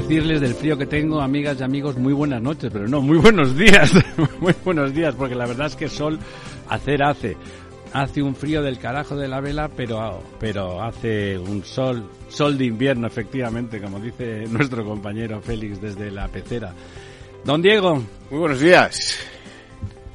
Decirles del frío que tengo, amigas y amigos, muy buenas noches, pero no, muy buenos días, muy buenos días, porque la verdad es que sol hacer hace. Hace un frío del carajo de la vela, pero, pero hace un sol, sol de invierno, efectivamente, como dice nuestro compañero Félix desde la pecera. Don Diego. Muy buenos días.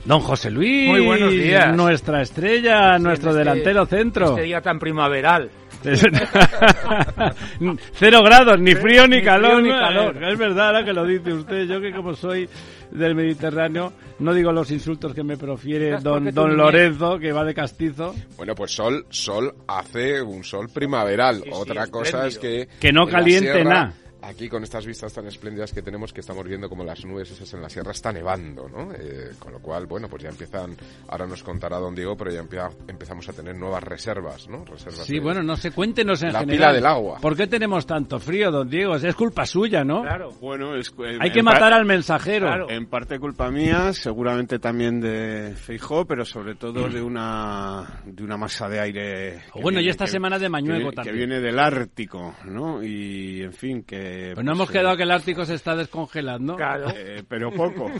Don José Luis. Muy buenos días. Nuestra estrella, nuestro este- delantero centro. Este día tan primaveral. Cero grados, ni frío ni, Ni calor. frío ni ¿no? calor. Es verdad ahora que lo dice usted. Yo que como soy del Mediterráneo, no digo los insultos que me profiere don, don Lorenzo, que va de castizo. Bueno, pues sol, sol hace un sol primaveral. Sí, sí, Otra cosa es que... Que no caliente nada. Aquí con estas vistas tan espléndidas que tenemos que estamos viendo como las nubes esas en la sierra está nevando, ¿no? Eh, con lo cual, bueno, pues ya empiezan, ahora nos contará don Diego, pero ya empia- empezamos a tener nuevas reservas, ¿no? Reservas Sí, de- bueno, no sé, cuéntenos en La general. pila del agua. ¿Por qué tenemos tanto frío, don Diego? Es culpa suya, ¿no? Claro. Bueno, es, eh, Hay que matar al mensajero. Claro. En parte culpa mía, seguramente también de Feijó, pero sobre todo de una de una masa de aire. que Bueno, y viene- esta que- semana de que Mañueco viene- también. Que viene del Ártico, ¿no? Y, en fin, que... Pues no hemos eh, quedado que el Ártico se está descongelando. Claro. eh, pero poco.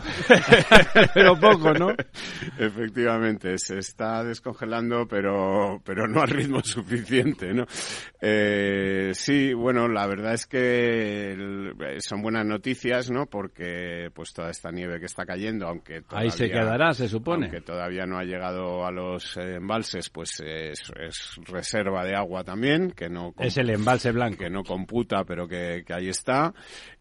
Pero poco, ¿no? Efectivamente, se está descongelando, pero, pero no al ritmo suficiente, ¿no? Eh, sí, bueno, la verdad es que el- son buenas noticias, ¿no? Porque, pues, toda esta nieve que está cayendo, aunque Ahí se todavía- quedará, se supone. Aunque todavía no ha llegado a los eh, embalses, pues es, es reserva de agua también, que no Es el embalse blanco. que no computa, pero que, que ahí está.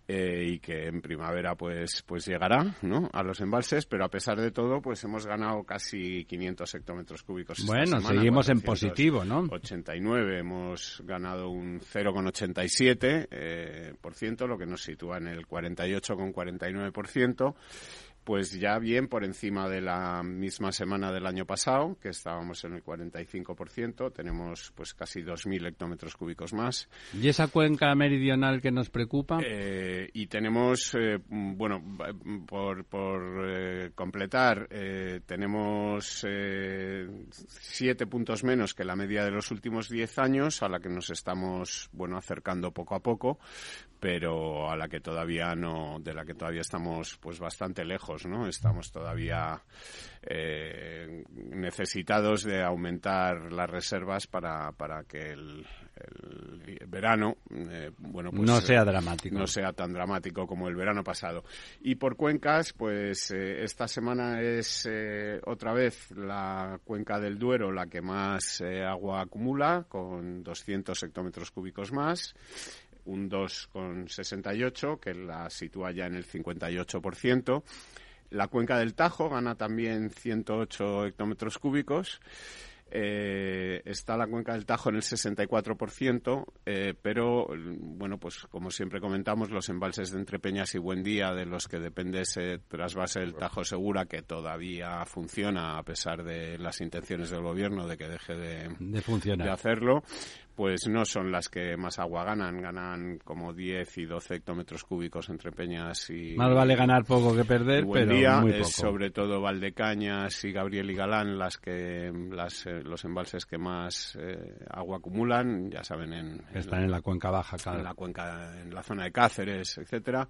eh, y que en primavera pues pues llegará ¿no? a los embalses pero a pesar de todo pues hemos ganado casi 500 hectómetros cúbicos Bueno, semana, seguimos en 400. positivo, ¿no? 89 hemos ganado un 0,87 eh, por ciento, lo que nos sitúa en el 48,49%, pues ya bien por encima de la misma semana del año pasado, que estábamos en el 45%, tenemos pues casi 2.000 hectómetros cúbicos más. ¿Y esa cuenca meridional que nos preocupa? Eh, y tenemos, eh, bueno, por, por eh, completar, eh, tenemos eh, siete puntos menos que la media de los últimos diez años, a la que nos estamos, bueno, acercando poco a poco, pero a la que todavía no, de la que todavía estamos, pues, bastante lejos, ¿no? Estamos todavía eh, necesitados de aumentar las reservas para, para que el, el verano, eh, bueno, pues no eh, sea dramático. no sea tan dramático como el verano pasado. Y por cuencas, pues eh, esta semana es eh, otra vez la cuenca del Duero la que más eh, agua acumula, con 200 hectómetros cúbicos más un 2,68, que la sitúa ya en el 58%. La cuenca del Tajo gana también 108 hectómetros cúbicos. Eh, está la cuenca del Tajo en el 64%, eh, pero bueno, pues como siempre comentamos, los embalses de Entrepeñas y Buendía, de los que depende ese trasvase del Tajo Segura, que todavía funciona a pesar de las intenciones del gobierno de que deje de, de de funcionar. hacerlo, pues no son las que más agua ganan, ganan como 10 y 12 hectómetros cúbicos entre Peñas y... Más vale ganar poco que perder, Buen pero Día. muy Es sobre todo Valdecañas y Gabriel y Galán las que las, eh, los embalses que más eh, agua acumulan, ya saben, en, en Están en la cuenca baja, en claro. la cuenca, en la zona de Cáceres, etcétera.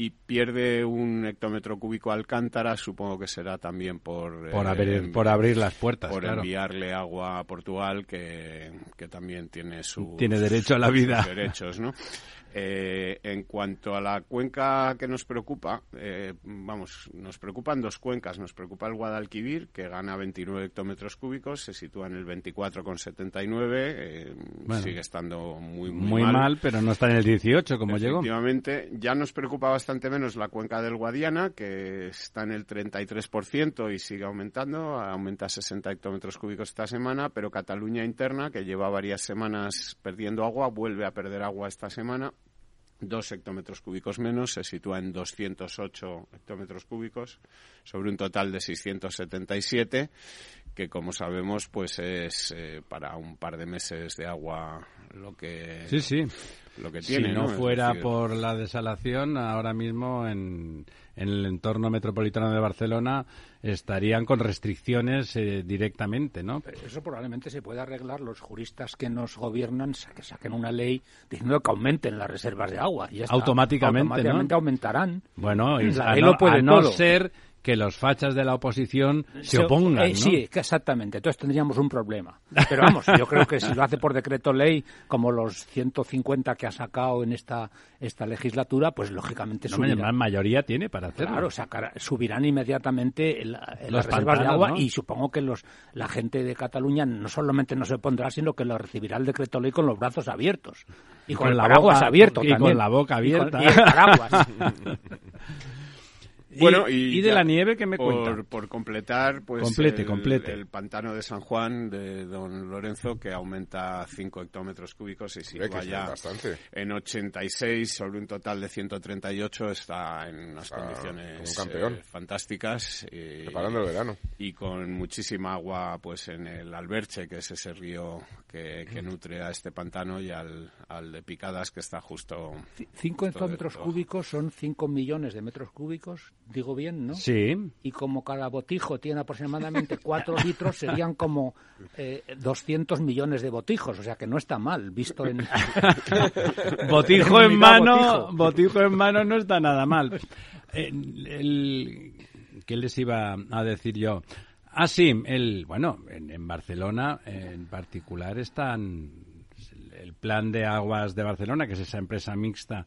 Y pierde un hectómetro cúbico Alcántara, supongo que será también por... Por, abrir, por abrir las puertas, Por enviarle agua a Portugal, que, que también tiene su... Tiene derecho a la vida. derechos, ¿no? Eh, en cuanto a la cuenca que nos preocupa, eh, vamos, nos preocupan dos cuencas. Nos preocupa el Guadalquivir, que gana 29 hectómetros cúbicos, se sitúa en el 24,79, eh, sigue estando muy, muy, mal. pero no está en el 18 como llegó. Efectivamente, ya nos preocupa bastante menos la cuenca del Guadiana, que está en el 33% y sigue aumentando, aumenta 60 hectómetros cúbicos esta semana, pero Cataluña interna, que lleva varias semanas perdiendo agua, vuelve a perder agua esta semana dos hectómetros cúbicos menos, se sitúa en 208 hectómetros cúbicos sobre un total de 677, que como sabemos pues es eh, para un par de meses de agua lo que sí sí lo que tiene si no, fuera por la desalación ahora mismo en en el entorno metropolitano de Barcelona estarían con restricciones eh, directamente, ¿no? eso probablemente se puede arreglar. Los juristas que nos gobiernan que saquen una ley diciendo que aumenten las reservas de agua. Y Automáticamente, Automáticamente aumentarán. Bueno, y a, no, puede no ser que los fachas de la oposición se, opongan. Eh, sí, exactamente. Entonces tendríamos un problema. Pero vamos, yo creo que si lo hace por decreto ley, como los 150 que ha sacado en esta, esta legislatura, pues lógicamente no, subirán. mayoría tiene para hacerlo. Claro, sacar, subirán inmediatamente las reservas de agua y supongo que los la gente de Cataluña no solamente no se pondrá, sino que lo recibirá el decreto ley con los brazos abiertos. Y, con, el paraguas abierto y con la boca abierta. Y, el paraguas. Bueno, y, de la nieve que me por, Por completar, pues complete, el, complete. el pantano de San Juan de Don Lorenzo que aumenta 5 hectómetros cúbicos y si vaya en 86 sobre un total de 138 está en unas condiciones eh, fantásticas y, preparando el verano. y con muchísima agua pues en el Alberche que es ese río que, nutre a este pantano y al, al de Picadas que está justo 5 hectómetros cúbicos son 5 millones de metros cúbicos digo bien, ¿no? Sí. Y como cada botijo tiene aproximadamente 4 litros, serían como eh, 200 millones de botijos, o sea que no está mal, visto en... botijo en mano, botijo. en mano no está nada mal. El, ¿Qué les iba a decir yo? Ah, sí, el, bueno, en, en Barcelona en particular están el plan de aguas de Barcelona, que es esa empresa mixta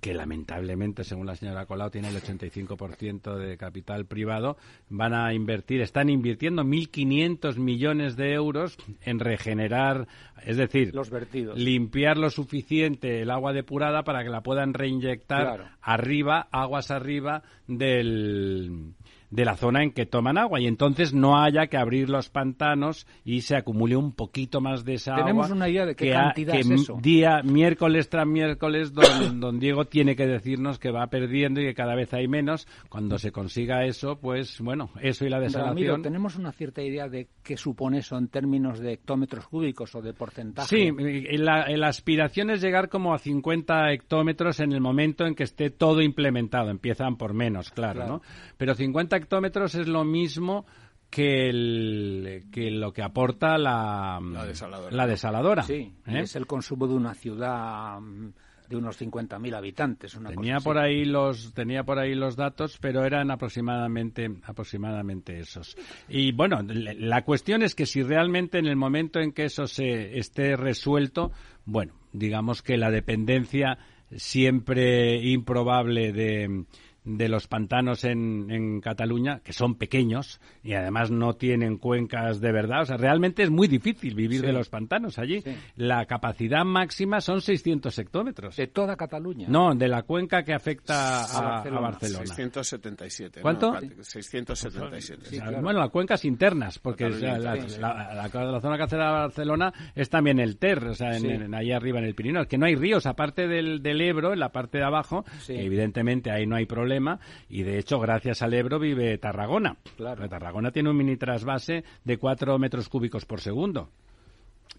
que lamentablemente, según la señora Colau, tiene el 85% de capital privado, van a invertir, están invirtiendo 1.500 millones de euros en regenerar, es decir, Los vertidos. limpiar lo suficiente el agua depurada para que la puedan reinyectar arriba, aguas arriba del de la zona en que toman agua y entonces no haya que abrir los pantanos y se acumule un poquito más de esa Tenemos agua. una idea de qué que cantidad que es eso. Día, miércoles tras miércoles, don, don, Diego tiene que decirnos que va perdiendo y que cada vez hay menos. Cuando se consiga eso, pues bueno, eso y la desalación. Ramiro, ¿tenemos una cierta idea de qué supone eso en términos de hectómetros cúbicos o de porcentaje? Sí, la, la aspiración es llegar como a 50 hectómetros en el momento en que esté todo implementado. Empiezan por menos, claro, Claro. ¿no? Pero 50 hectómetros es lo mismo que, el, que lo que aporta la, La desaladora. la desaladora, Sí, ¿eh? es el consumo de una ciudad de unos 50.000 habitantes. Una Tenía cosa por ahí los tenía por ahí los datos, pero eran aproximadamente aproximadamente esos. Y bueno, le- la cuestión es que si realmente en el momento en que eso se esté resuelto, bueno, digamos que la dependencia siempre improbable de de los pantanos en, en Cataluña, que son pequeños y además no tienen cuencas de verdad. O sea, realmente es muy difícil vivir Sí. de los pantanos allí. Sí. La capacidad máxima son 600 hectómetros. De toda Cataluña. No, de la cuenca que afecta a, A a Barcelona. Barcelona. 677. ¿Cuánto? ¿no? 677. O sea, claro. Bueno, las cuencas internas, porque o sea, Cataluña la, sí. la- la- la zona que hace la Barcelona es también el Ter, o sea, en, Sí. en- ahí arriba en el Pirineo. Es que no hay ríos, aparte del, del Ebro, en la parte de abajo, Sí. que evidentemente ahí no hay problema, y de hecho, gracias al Ebro vive Tarragona. Claro. Tarragona tiene un mini trasvase de 4 metros cúbicos por segundo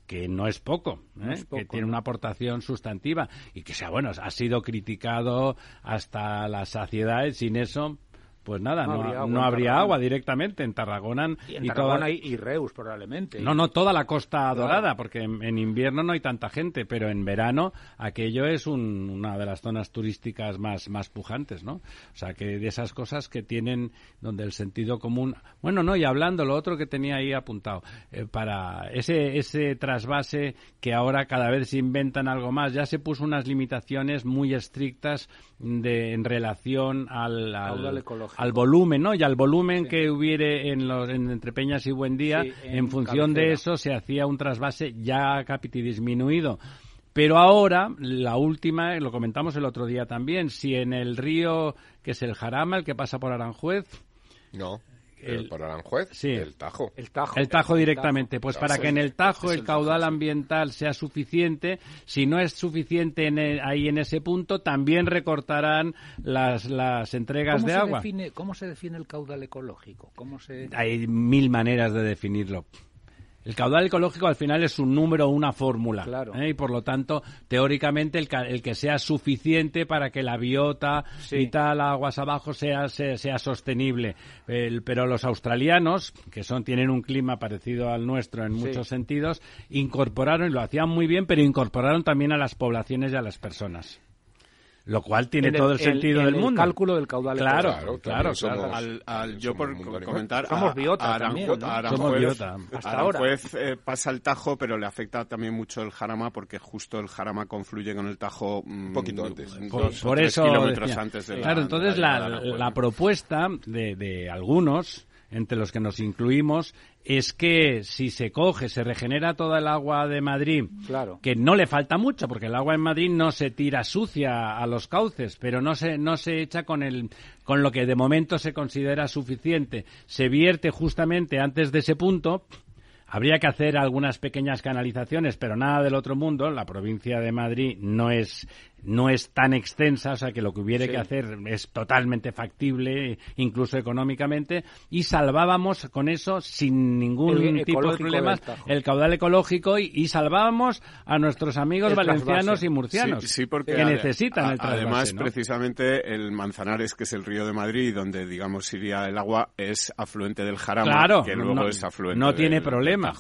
que no es poco, ¿eh? es poco, que tiene ¿no? una aportación sustantiva y que sea bueno, ha sido criticado hasta la saciedad, y sin eso pues nada, no, habría, agua, directamente en Tarragona. Y en Tarragona y, Reus, probablemente. No, no, toda la costa dorada, porque en, invierno no hay tanta gente, pero en verano aquello es una de las zonas turísticas más, más pujantes, ¿no? O sea, que de esas cosas que tienen donde el sentido común... Bueno, no, y hablando, lo otro que tenía ahí apuntado, eh, para ese, ese trasvase que ahora cada vez se inventan algo más, ya se puso unas limitaciones muy estrictas de, en relación al, al, volumen, ¿no? Y al volumen que hubiere en los en entre Peñas y Buen Día, en, función de eso se hacía un trasvase ya capiti disminuido. Pero ahora, la última, lo comentamos el otro día también, si en el río, que es el Jarama, el que pasa por Aranjuez, no el, por Aranjuez, sí. el Tajo. El Tajo, el tajo directamente. Pues para que en el Tajo el caudal ambiental sea suficiente, si no es suficiente ahí en ese punto, también recortarán las, las entregas de agua. ¿Cómo se define el caudal ecológico? ¿Cómo se... Hay mil maneras de definirlo. El caudal ecológico al final es un número o una fórmula. ¿eh? Y por lo tanto, teóricamente, el, que sea suficiente para que la biota y tal, aguas abajo, sea, sea, sostenible. pero los australianos, que son tienen un clima parecido al nuestro en muchos sentidos, incorporaron, y lo hacían muy bien, pero incorporaron también a las poblaciones y a las personas. Lo cual tiene todo el, sentido del mundo. El cálculo del caudal. Claro, claro, claro. Al, yo por comentar, somos biota también, somos biota. Hasta ahora. Eh, pasa el Tajo, pero le afecta también mucho el Jarama porque justo el Jarama confluye con el Tajo mm, un poquito antes, por, eso kilómetros antes de Claro, entonces la, la, propuesta de, de algunos entre los que nos incluimos, es que si se coge, se regenera toda el agua de Madrid, claro. que no le falta mucho, porque el agua en Madrid no se tira sucia a los cauces, pero no se, no se echa con, el, con lo que de momento se considera suficiente. Se vierte justamente antes de ese punto, Habría que hacer algunas pequeñas canalizaciones, pero nada del otro mundo. La provincia de Madrid no es no es tan extensa, o sea que lo que hubiera que hacer es totalmente factible, incluso económicamente, y salvábamos con eso, sin ningún tipo de problemas, el caudal ecológico y, salvábamos a nuestros amigos valencianos y murcianos que necesitan el trasvase. Además, precisamente el Manzanares, que es el río de Madrid, donde digamos iría el agua, es afluente del Jarama, que luego es afluente No tiene problema.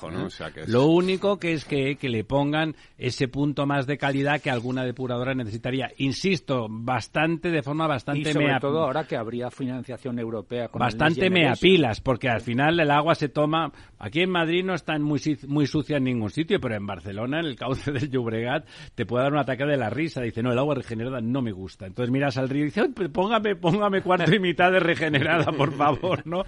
Lo único que es que, que le pongan ese punto más de calidad que alguna depuradora necesita necesitaría, insisto, bastante, de forma bastante... Y sobre todo ahora que habría financiación europea. Con bastante meapilas, porque al final el agua se toma... Aquí en Madrid no está muy, muy sucia en ningún sitio, pero en Barcelona, en el cauce del Llobregat, te puede dar un ataque de la risa. Dice, no, el agua regenerada no me gusta. Entonces miras al río y dices, póngame, póngame cuarto y mitad de regenerada, por favor, ¿no?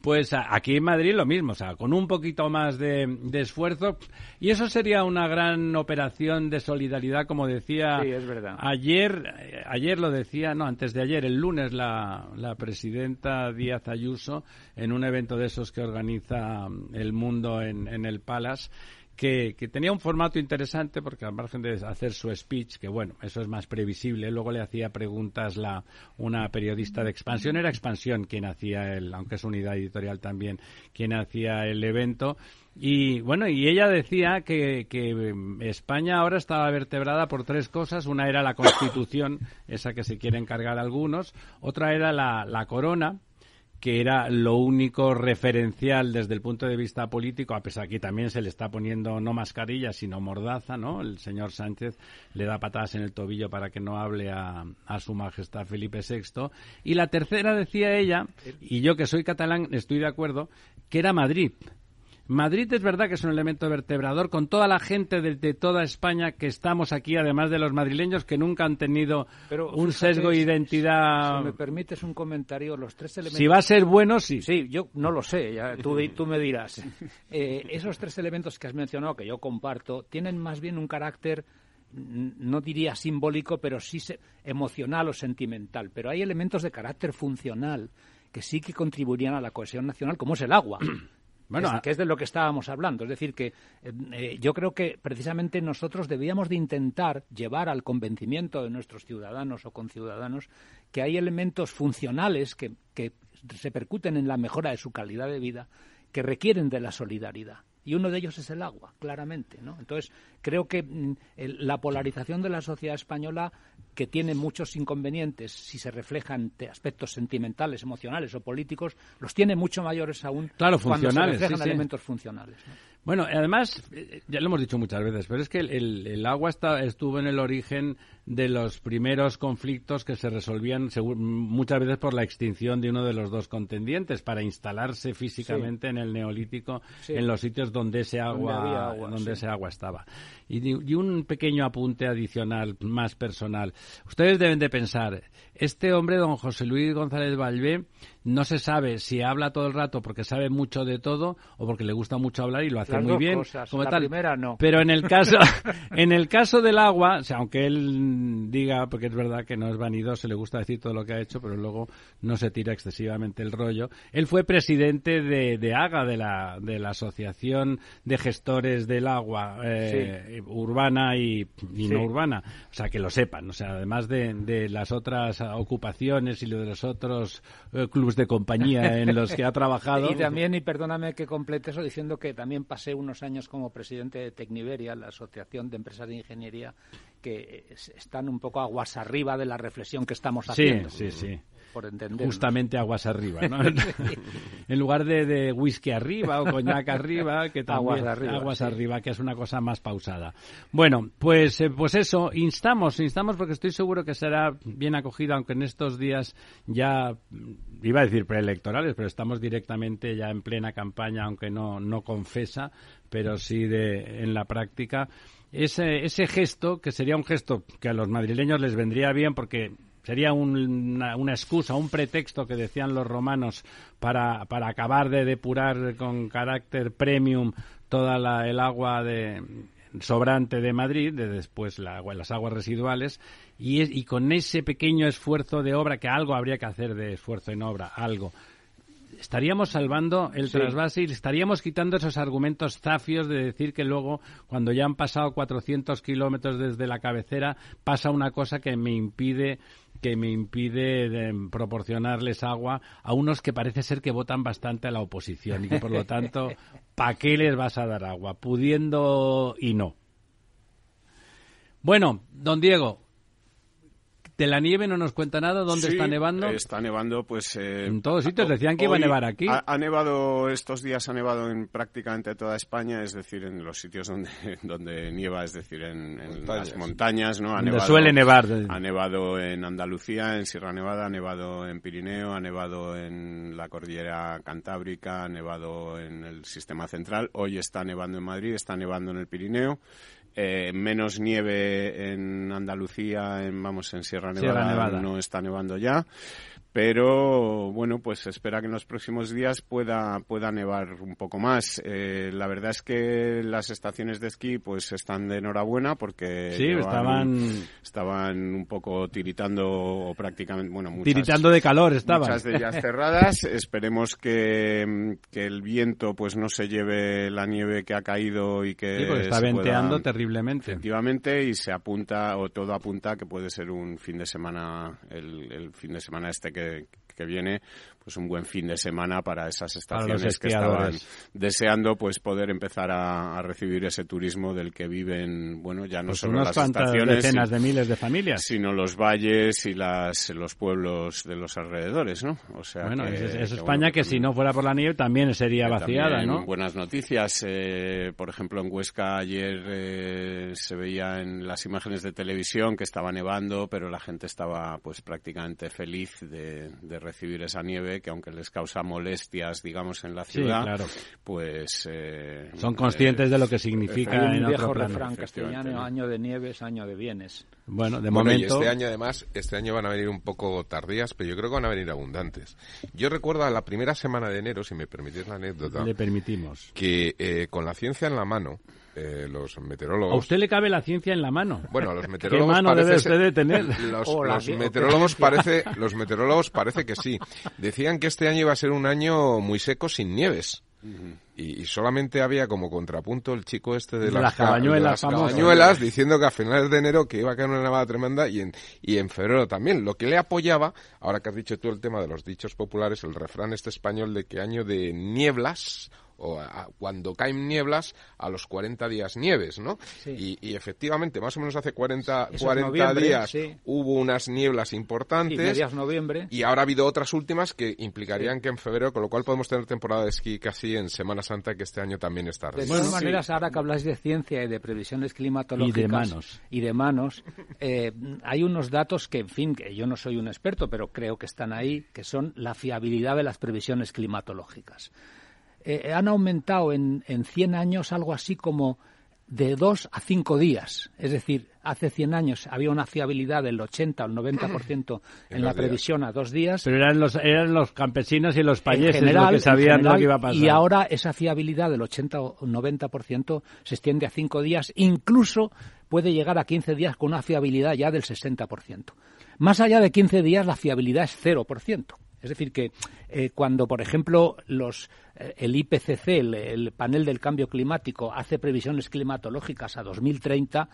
Pues aquí en Madrid lo mismo, o sea, con un poquito más de, de esfuerzo. Y eso sería una gran operación de solidaridad, como decía sí, Ayer, eh, ayer lo decía, no, antes de ayer, el lunes, la, la presidenta Díaz Ayuso, en un evento de esos que organiza mm, El Mundo en, en el Palace, que, que, tenía un formato interesante porque al margen de hacer su speech, que bueno, eso es más previsible, luego le hacía preguntas la, una periodista de Expansión, era Expansión quien hacía el, aunque es unidad editorial también, quien hacía el evento, y bueno, y ella decía que, que, España ahora estaba vertebrada por tres cosas. Una era la Constitución, esa que se quiere encargar algunos. Otra era la, la corona, que era lo único referencial desde el punto de vista político, a pesar que también se le está poniendo no mascarilla, sino mordaza, ¿no? El señor Sánchez le da patadas en el tobillo para que no hable a, a su majestad Felipe VI. Y la tercera, decía ella, y yo que soy catalán estoy de acuerdo, que era Madrid. Madrid es verdad que es un elemento vertebrador con toda la gente de, toda España que estamos aquí, además de los madrileños que nunca han tenido un sesgo de identidad. Si me permites un comentario, los tres elementos. Si va a ser bueno, sí. Sí, yo no lo sé, ya, tú, tú me dirás. Eh, esos tres elementos que has mencionado, que yo comparto, tienen más bien un carácter no diría simbólico, pero sí emocional o sentimental. Pero hay elementos de carácter funcional que sí que contribuirían a la cohesión nacional, como es el agua. Bueno, que es de lo que estábamos hablando. Es decir, que eh, eh, yo creo que precisamente nosotros debíamos de intentar llevar al convencimiento de nuestros ciudadanos o conciudadanos que hay elementos funcionales que, que percuten en la mejora de su calidad de vida que requieren de la solidaridad y uno de ellos es el agua, claramente. ¿no? Entonces, creo que mm, la polarización de la sociedad española, que tiene muchos inconvenientes si se reflejan aspectos sentimentales, emocionales o políticos, los tiene mucho mayores aún claro, cuando se reflejan elementos funcionales. Bueno, además, eh, ya lo hemos dicho muchas veces, pero es que el, agua está, estuvo en el origen de los primeros conflictos que se resolvían muchas veces por la extinción de uno de los dos contendientes para instalarse físicamente en el neolítico en los sitios donde ese agua, donde, ese agua estaba. Y, y, un pequeño apunte adicional más personal. Ustedes deben de pensar, este hombre, don José Luis González Valvé, no se sabe si habla todo el rato porque sabe mucho de todo o porque le gusta mucho hablar y lo hace muy bien como la primera no. Pero en el caso en el caso del agua aunque él diga porque es verdad que no es vanidoso le gusta decir todo lo que ha hecho pero luego no se tira excesivamente el rollo. Él fue presidente de, de AGA de la de la asociación de gestores del agua eh, urbana y, no urbana. O sea que lo sepan. O sea además de, de las otras ocupaciones y de los otros eh, clubes de compañía en los que ha trabajado. y también, y perdóname que complete eso, diciendo que también pasé unos años como presidente de Tecniveria, la Asociación de Empresas de Ingeniería, que están un poco aguas arriba de la reflexión que estamos haciendo. Sí, sí, sí. Justamente aguas arriba, ¿no? en lugar de, whisky arriba o coñac arriba, que también aguas arriba, aguas arriba, que es una cosa más pausada. Bueno, pues, eh, pues eso, instamos, instamos porque estoy seguro que será bien acogida, aunque en estos días ya iba a decir preelectorales, pero estamos directamente ya en plena campaña, aunque no, no confesa, pero sí de, en la práctica. Ese, ese gesto, que sería un gesto que a los madrileños les vendría bien porque sería una, una, excusa, un pretexto que decían los romanos para, para acabar de depurar con carácter premium toda la, el agua de, sobrante de Madrid, de después la, las aguas residuales, y, y con ese pequeño esfuerzo de obra, que algo habría que hacer de esfuerzo en obra, algo, estaríamos salvando el trasvase y estaríamos quitando esos argumentos zafios de decir que luego, cuando ya han pasado 400 kilómetros desde la cabecera, pasa una cosa que me impide que me impide eh, proporcionarles agua a unos que parece ser que votan bastante a la oposición y que por lo tanto, ¿para qué les vas a dar agua? Pudiendo y no. Bueno, don Diego, de la nieve no nos cuenta nada. ¿Dónde está nevando? Está nevando, pues. Eh, en todos sitios decían que iba a nevar aquí. Ha, nevado estos días, ha nevado en prácticamente toda España, es decir, en los sitios donde, donde nieva, es decir, en, las montañas, ¿no? Ha nevado, suele nevar. Ha nevado en Andalucía, en Sierra Nevada, ha nevado en Pirineo, ha nevado en la cordillera Cantábrica, ha nevado en el sistema central. Hoy está nevando en Madrid, está nevando en el Pirineo. Eh, menos nieve en Andalucía, en, vamos, en Sierra Nevada, no está nevando ya pero bueno, pues espera que en los próximos días pueda, pueda nevar un poco más. Eh, la verdad es que las estaciones de esquí pues están de enhorabuena porque sí, estaban estaban un poco tiritando o prácticamente, bueno, muchas, tiritando de calor estaban. Muchas de ellas cerradas. Esperemos que, que, el viento pues no se lleve la nieve que ha caído y que sí, está venteando terriblemente. Efectivamente y se apunta o todo apunta que puede ser un fin de semana el, el fin de semana este que que, viene, pues un buen fin de semana para esas estaciones que estaban deseando pues poder empezar a, recibir ese turismo del que viven, bueno, ya no pues solo las estaciones, decenas de miles de familias, sino los valles y las los pueblos de los alrededores, ¿no? O sea, bueno, es, España que si no fuera por la nieve también sería vaciada, ¿no? Buenas noticias, eh, por ejemplo, en Huesca ayer eh, se veía en las imágenes de televisión que estaba nevando, pero la gente estaba pues prácticamente feliz de de, recibir esa nieve que aunque les causa molestias, digamos, en la ciudad, pues... Eh, Son conscientes de lo que significa en un viejo refrán castellano, año de nieve es año de bienes. Bueno, de momento... este año además, este año van a venir un poco tardías, pero yo creo que van a venir abundantes. Yo recuerdo la primera semana de enero, si me permitís la anécdota... Le permitimos. Que eh, con la ciencia en la mano eh, los meteorólogos. ¿A usted le cabe la ciencia en la mano? Bueno, a los meteorólogos. ¿Qué mano debe usted de tener? Los, meteorólogos parece, los meteorólogos parece que sí. Decían que este año iba a ser un año muy seco sin nieves. Y, solamente había como contrapunto el chico este de, las, cabañuelas, cabañuelas diciendo que a finales de enero que iba a caer una nevada tremenda y en, y en febrero también. Lo que le apoyaba, ahora que has dicho tú el tema de los dichos populares, el refrán este español de que año de nieblas o cuando caen nieblas, a los 40 días nieves, ¿no? Y, efectivamente, más o menos hace 40, 40 días hubo unas nieblas importantes. Y noviembre. Y ahora ha habido otras últimas que implicarían que en febrero, con lo cual podemos tener temporada de esquí casi en Semana Santa, que este año también es tarde. De todas maneras, ahora que habláis de ciencia y de previsiones climatológicas. Y de manos. Y de manos, eh, hay unos datos que, en fin, que yo no soy un experto, pero creo que están ahí, que son la fiabilidad de las previsiones climatológicas. Eh, han aumentado en, en 100 años algo así como de dos a cinco días. Es decir, hace 100 años había una fiabilidad del 80 al 90% en, la previsión a dos días. Pero eran los, eran los campesinos y los payeses los que sabían lo que iba a pasar. Y ahora esa fiabilidad del 80 o 90% se extiende a cinco días, incluso puede llegar a 15 días con una fiabilidad ya del 60%. Más allá de 15 días la fiabilidad es 0%. Es decir, que eh, cuando, por ejemplo, los, eh, el IPCC, el, panel del cambio climático, hace previsiones climatológicas a 2030,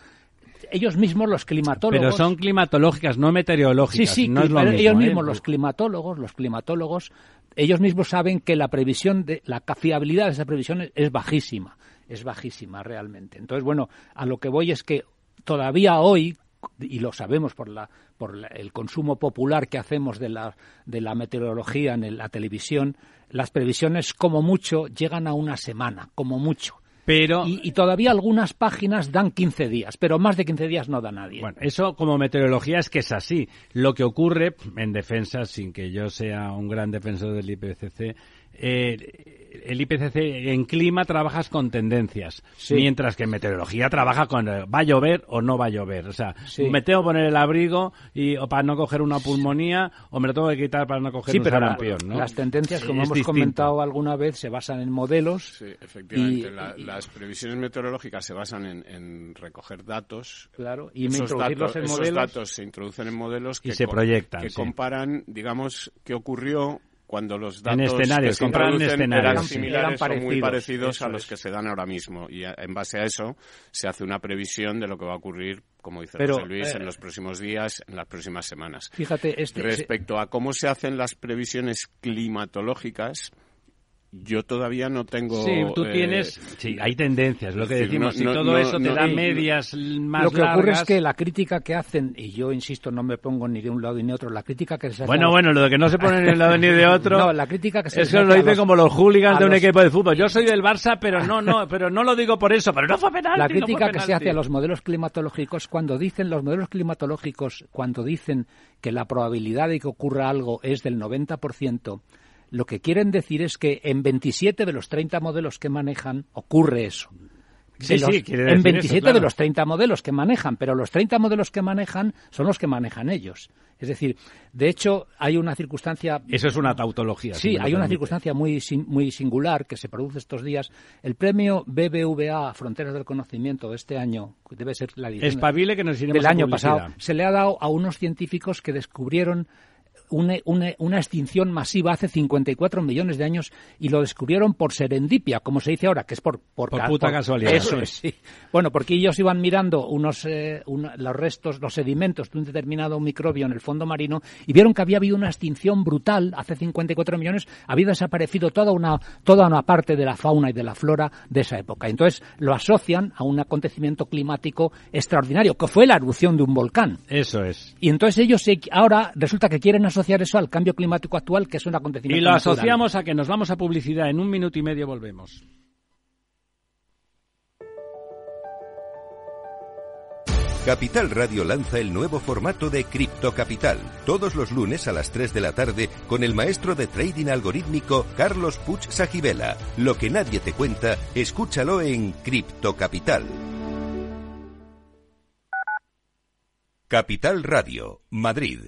ellos mismos los climatólogos. Pero son climatológicas, no meteorológicas. Sí, sí, no pero ellos ¿eh? mismos, los climatólogos, los climatólogos, ellos mismos saben que la previsión de la fiabilidad de esa previsión es bajísima, es bajísima realmente. Entonces, bueno, a lo que voy es que todavía hoy, y lo sabemos por, la, por el consumo popular que hacemos de la, de la meteorología en la televisión, las previsiones como mucho llegan a una semana, como mucho. Pero, y, todavía algunas páginas dan 15 días, pero más de 15 días no da nadie. Bueno, eso como meteorología es que es así. Lo que ocurre, en defensa, sin que yo sea un gran defensor del IPCC, eh, el IPCC en clima trabajas con tendencias, mientras que en meteorología trabaja con eh, va a llover o no va a llover. O sea, me tengo que poner el abrigo y, o para no coger una pulmonía o me lo tengo que quitar para no coger un sarampión. Las tendencias, como hemos comentado alguna vez, se basan en modelos. Sí, efectivamente. las previsiones meteorológicas se basan en, recoger datos. Claro, y esos, datos, en esos datos se introducen en modelos que, se proyectan, que comparan, digamos, qué ocurrió cuando los datos en escenarios, que se eran similares o muy parecidos a los que se dan ahora mismo. Y en base a eso se hace una previsión de lo que va a ocurrir, como dice José Luis, en eh, los próximos días, en las próximas semanas. Fíjate, este, Respecto a cómo se hacen las previsiones climatológicas, yo todavía no tengo. Sí, tú eh, tienes. Sí, hay tendencias, lo que decimos. si todo eso te da medias más Lo que ocurre es que la crítica que hacen, y yo insisto, no me pongo ni de un lado ni de otro, la crítica que se hace. Bueno, bueno, lo de que no se pone ni de un lado ni de otro. no, la crítica que se Eso lo dicen como los hooligans de un equipo de fútbol. Yo soy del Barça, pero no, no, pero no lo digo por eso, pero no fue penalti. La crítica que se hace a los modelos climatológicos, cuando dicen los modelos climatológicos, cuando dicen que la probabilidad de que ocurra algo es del 90%, lo que quieren decir es que en 27 de los 30 modelos que manejan ocurre eso. Sí, sí, en 27 de los 30 modelos que manejan, pero los 30 modelos que manejan son los que manejan ellos. Es decir, de hecho, hay una circunstancia. Eso es una tautología. Sí, hay una circunstancia muy, muy singular que se produce estos días. El premio BBVA Fronteras del Conocimiento de este año, debe ser la edición Espabile que nos del año pasado, se le ha dado a unos científicos que descubrieron una, una, extinción masiva hace 54 millones de años y lo descubrieron por serendipia, como se dice ahora, que es por... Por, puta casualidad. Eso es, sí. Bueno, porque ellos iban mirando unos, eh, los restos, los sedimentos de un determinado microbio en el fondo marino y vieron que había habido una extinción brutal hace 54 millones, había desaparecido toda una, toda una parte de la fauna y de la flora de esa época. Entonces lo asocian a un acontecimiento climático extraordinario, que fue la erupción de un volcán. Eso es. Y entonces ellos ahora resulta que quieren asociar eso al cambio climático actual, que es un acontecimiento. Y lo asociamos a que nos vamos a publicidad. En un minuto y medio volvemos. Capital Radio lanza el nuevo formato de Cripto Capital, todos los lunes a las 3 de la tarde con el maestro de trading algorítmico Carlos Puch Sajibela. Lo que nadie te cuenta, escúchalo en Cripto Capital. Capital Radio, Madrid,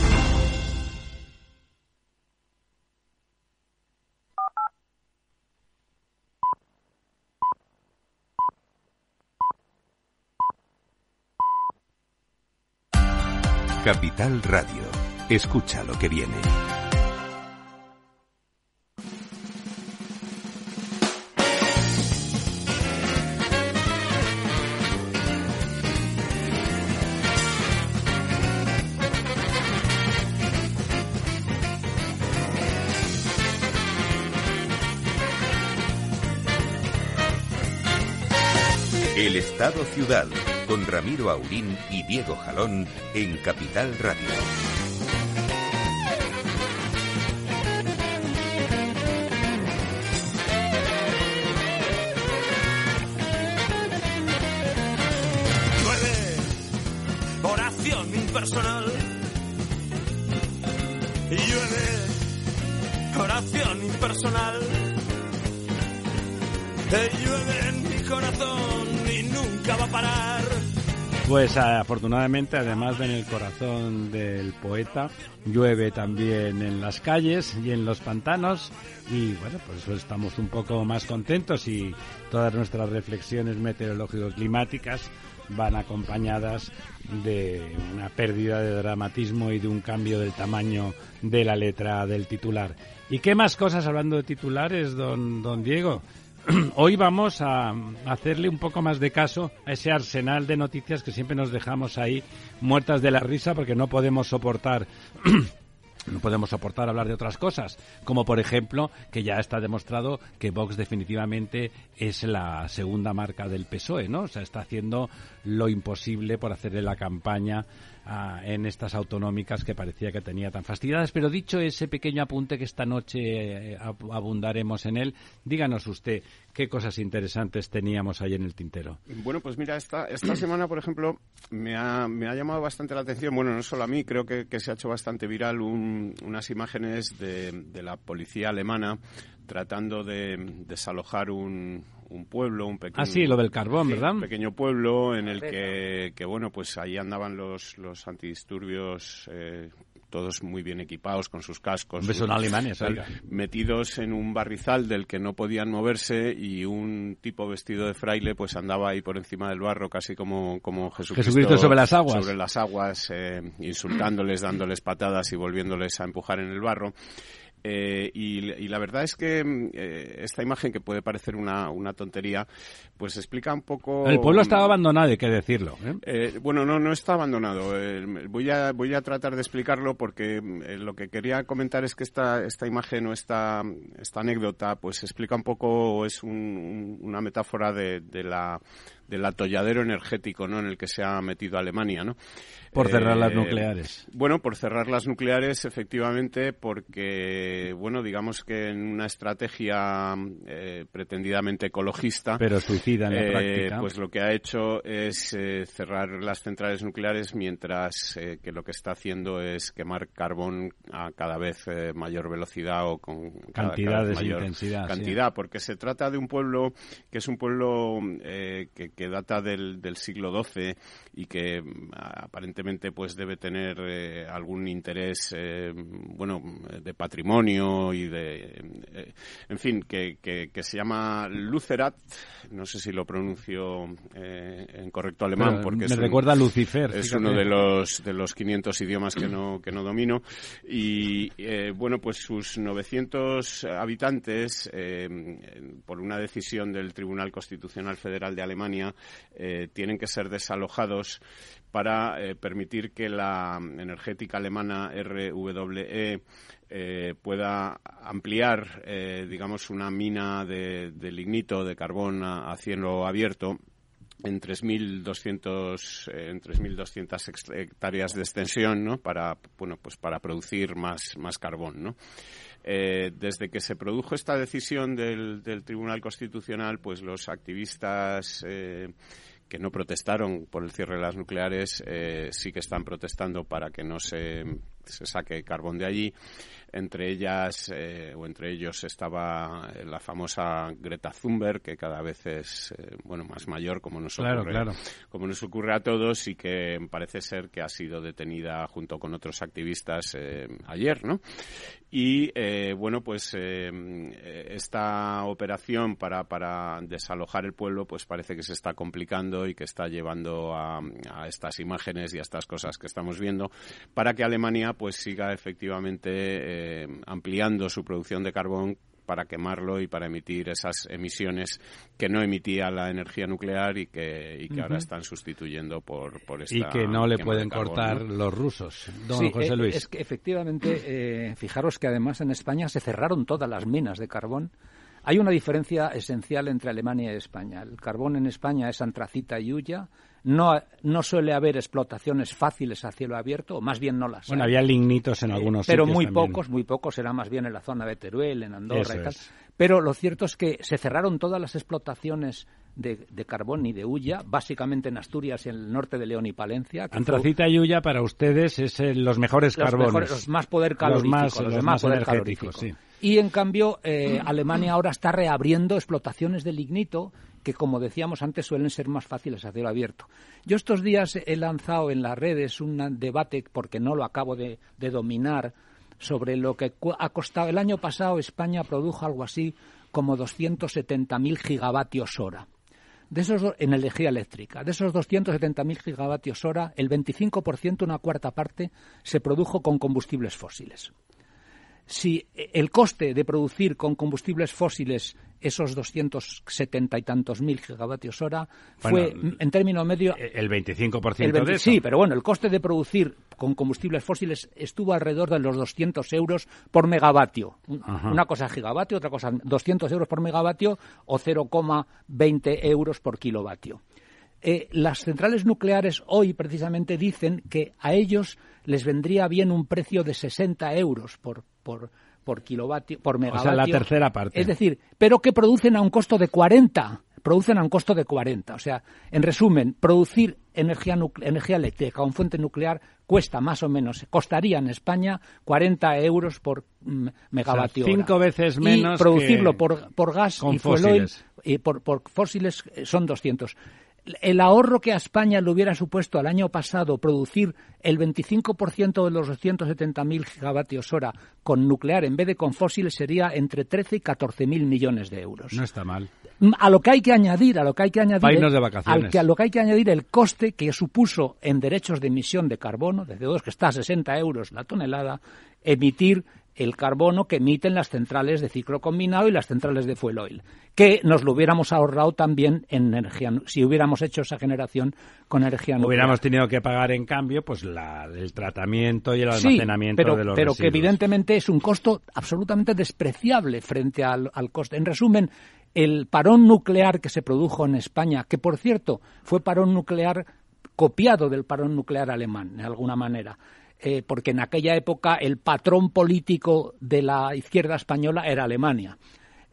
Capital Radio. Escucha lo que viene. El Estado Ciudad con Ramiro Aurín y Diego Jalón en Capital Radio. Llueve, oración impersonal. Llueve, oración impersonal. Llueve en mi corazón nunca va a parar. Pues afortunadamente, además de en el corazón del poeta, llueve también en las calles y en los pantanos y bueno, pues estamos un poco más contentos y todas nuestras reflexiones meteorológico-climáticas van acompañadas de una pérdida de dramatismo y de un cambio del tamaño de la letra del titular. ¿Y qué más cosas hablando de titulares, don, don Diego? hoy vamos a hacerle un poco más de caso a ese arsenal de noticias que siempre nos dejamos ahí muertas de la risa porque no podemos soportar no podemos soportar hablar de otras cosas, como por ejemplo que ya está demostrado que Vox definitivamente es la segunda marca del PSOE, ¿no? O sea, está haciendo lo imposible por hacerle la campaña en estas autonómicas que parecía que tenía tan fastidiadas. Pero dicho ese pequeño apunte que esta noche eh, abundaremos en él, díganos usted qué cosas interesantes teníamos ahí en el tintero. Bueno, pues mira, esta, esta semana, por ejemplo, me ha, me ha llamado bastante la atención, bueno, no solo a mí, creo que, se ha hecho bastante viral unas imágenes de la policía alemana tratando de desalojar un, un pueblo, un pequeño... Ah, sí, lo del carbón, ¿verdad? Un pequeño pueblo en el que, que, bueno, pues ahí andaban los, los antidisturbios eh, todos muy bien equipados con sus cascos. Son alemanes, Metidos en un barrizal del que no podían moverse y un tipo vestido de fraile pues andaba ahí por encima del barro casi como, como Jesucristo, sobre las aguas. Sobre las aguas, eh, insultándoles, dándoles patadas y volviéndoles a empujar en el barro. Eh, y, la verdad es que mm, eh, esta imagen, que puede parecer una, una, tontería, pues explica un poco... El pueblo estaba abandonado, hay que decirlo. ¿eh? bueno, no, no está abandonado. voy, a, voy a tratar de explicarlo porque lo que quería comentar es que esta, esta imagen o esta, esta anécdota pues explica un poco, es una metáfora de, de la del atolladero energético ¿no? en el que se ha metido Alemania. ¿no? Por cerrar las eh, nucleares. Bueno, por cerrar las nucleares, efectivamente, porque, bueno, digamos que en una estrategia eh, pretendidamente ecologista. Pero suicida en la eh, práctica. Pues lo que ha hecho es cerrar las centrales nucleares mientras que lo que está haciendo es quemar carbón a cada vez mayor velocidad o con cantidad cada mayor intensidad. Cantidad, porque se trata de un pueblo que es un pueblo que, que, data del, del siglo XII y que mm, aparentemente pues debe tener eh, algún interés eh, bueno de patrimonio y de eh, en fin que, que, se llama Lucerat. No sé si lo pronuncio en correcto alemán porque me recuerda a Lucifer es uno de los de los 500 idiomas que no que no domino. Y bueno pues sus 900 habitantes por una decisión del Tribunal Constitucional Federal de Alemania tienen que ser desalojados para eh, permitir que la energética alemana RWE eh, pueda ampliar, eh, digamos, una mina de, lignito, de carbón a, cielo abierto en 3.200 en 3.200 hectáreas de extensión ¿no? para bueno pues para producir más carbón desde que se produjo esta decisión del, Tribunal Constitucional pues los activistas que no protestaron por el cierre de las nucleares eh, sí que están protestando para que no se, se saque carbón de allí. Entre ellas eh, o entre ellos estaba la famosa Greta Thunberg, que cada vez es eh, bueno más mayor, como nos ocurre, como nos ocurre a todos y que parece ser que ha sido detenida junto con otros activistas ayer, ¿no? Y bueno, pues esta operación para, para desalojar el pueblo, pues parece que se está complicando y que está llevando a, estas imágenes y a estas cosas que estamos viendo para que Alemania pues siga efectivamente eh, ampliando su producción de carbón para quemarlo y para emitir esas emisiones que no emitía la energía nuclear y que, ahora están sustituyendo por, por esta Y que no le pueden cortar los rusos. Don José eh, Luis. Es que efectivamente, eh, fijaros que además en España se cerraron todas las minas de carbón hay una diferencia esencial entre Alemania y España. El carbón en España es antracita y hulla. No, no suele haber explotaciones fáciles a cielo abierto, o más bien no las Bueno, había lignitos en algunos Pero muy pocos, muy pocos, era más bien en la zona de Teruel, en Andorra y tal. Pero lo cierto es que se cerraron todas las explotaciones de, carbón y de hulla, básicamente en Asturias y en el norte de León y Palencia. Antracita y hulla para ustedes es los mejores carbones. los más poder calorífico, los más, Sí. Y en cambio, eh, Alemania ahora está reabriendo explotaciones de lignito que, como decíamos antes, suelen ser más fáciles a cielo abierto. Yo estos días he lanzado en las redes un debate, porque no lo acabo de, dominar, sobre lo que ha costado. El año pasado España produjo algo así como 270.000 gigavatios hora. De esos, en energía eléctrica. De esos 270.000 gigavatios hora, el 25%, una cuarta parte, se produjo con combustibles fósiles si el coste de producir con combustibles fósiles esos 270 y tantos mil gigavatios hora fue en término medio el 25% de eso. Sí, pero bueno, el coste de producir con combustibles fósiles estuvo alrededor de los 200 euros por megavatio. Una cosa gigavatio, otra cosa 200 euros por megavatio o 0,20 euros por kilovatio. Eh, las centrales nucleares hoy precisamente dicen que a ellos les vendría bien un precio de 60 euros por, por, por kilovatio, por megavatio. O sea, la tercera parte. Es decir, pero que producen a un costo de 40. Producen a un costo de 40. O sea, en resumen, producir energía, energía eléctrica con fuente nuclear cuesta más o menos, costaría en España 40 euros por mm, megavatio. cinco veces menos. Y producirlo por, por gas y fuel y por, por fósiles eh, son 200 el ahorro que a España le hubiera supuesto al año pasado producir el 25% de los 270.000 gigavatios hora con nuclear en vez de con fósiles sería entre 13 y 14.000 millones de euros. No está mal. A lo que hay que añadir, a lo que hay que añadir, Al que, a lo que hay que añadir el coste que supuso en derechos de emisión de carbono, desde dos que está a 60 euros la tonelada, emitir el carbono que emiten las centrales de ciclo combinado y las centrales de fuel oil, que nos lo hubiéramos ahorrado también en energía, si hubiéramos hecho esa generación con energía nuclear. Hubiéramos tenido que pagar en cambio pues la, el tratamiento y el almacenamiento pero, de los pero que evidentemente es un costo absolutamente despreciable frente al, al coste. En resumen, el parón nuclear que se produjo en España, que por cierto fue parón nuclear copiado del parón nuclear alemán, de alguna manera, eh, porque en aquella época el patrón político de la izquierda española era Alemania.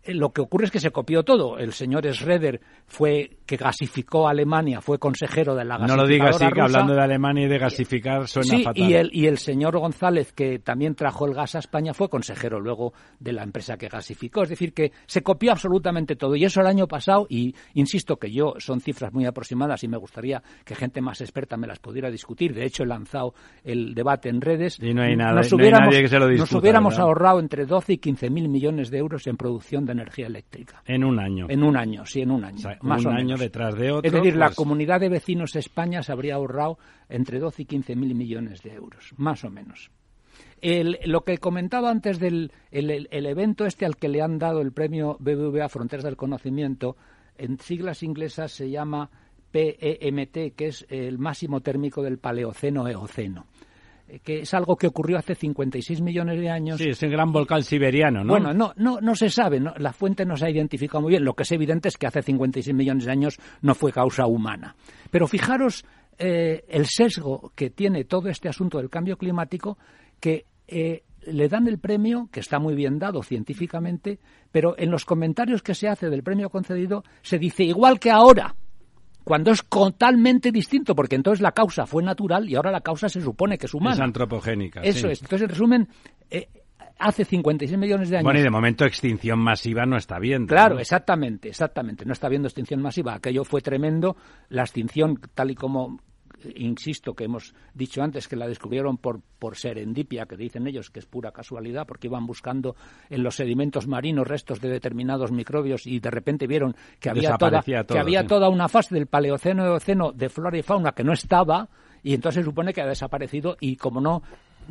Eh, lo que ocurre es que se copió todo. El señor Schroeder fue que gasificó Alemania, fue consejero de la gasificadora No lo digas así, que hablando de Alemania y de gasificar suena sí, fatal. Y el, y el señor González, que también trajo el gas a España, fue consejero luego de la empresa que gasificó. Es decir, que se copió absolutamente todo. Y eso el año pasado, y insisto que yo son cifras muy aproximadas y me gustaría que gente más experta me las pudiera discutir. De hecho, he lanzado el debate en redes. Y no hay, nada, nos hubiéramos, nadie que se lo discuta, Nos hubiéramos ahorrado entre 12 y 15 mil millones de euros en producción de energía eléctrica. En un año. En un año, sí, en un año. más un año detrás de otro. Es decir, la pues comunidad de vecinos España se habría ahorrado entre 12 y 15 mil millones de euros, más o menos. lo que comentaba antes del el, evento este al que le han dado el premio BBVA Fronteras del Conocimiento, en siglas inglesas se llama PEMT, que es el máximo térmico del Paleoceno-Eoceno. Que es algo que ocurrió hace 56 millones de años. Sí, es el gran volcán siberiano, ¿no? Bueno, no, no, no se sabe, la fuente no se ha identificado muy bien. Lo que es evidente es que hace 56 millones de años no fue causa humana. Pero fijaros eh, el sesgo que tiene todo este asunto del cambio climático, que eh, le dan el premio, que está muy bien dado científicamente, pero en los comentarios que se hace del premio concedido se dice igual que ahora, cuando es totalmente distinto, porque entonces la causa fue natural y ahora la causa se supone que es humana. Es antropogénica. Eso es. Entonces, en resumen, eh, hace 56 millones de años. Bueno, y de momento extinción masiva no está viendo. Claro, exactamente, exactamente. No está viendo extinción masiva. Aquello fue tremendo. La extinción, tal y como insisto, que hemos dicho antes que la descubrieron por, por serendipia, que dicen ellos que es pura casualidad, porque iban buscando en los sedimentos marinos restos de determinados microbios y de repente vieron que había, toda, que había toda una fase del paleoceno y eoceno de flora y fauna que no estaba y entonces se supone que ha desaparecido y como no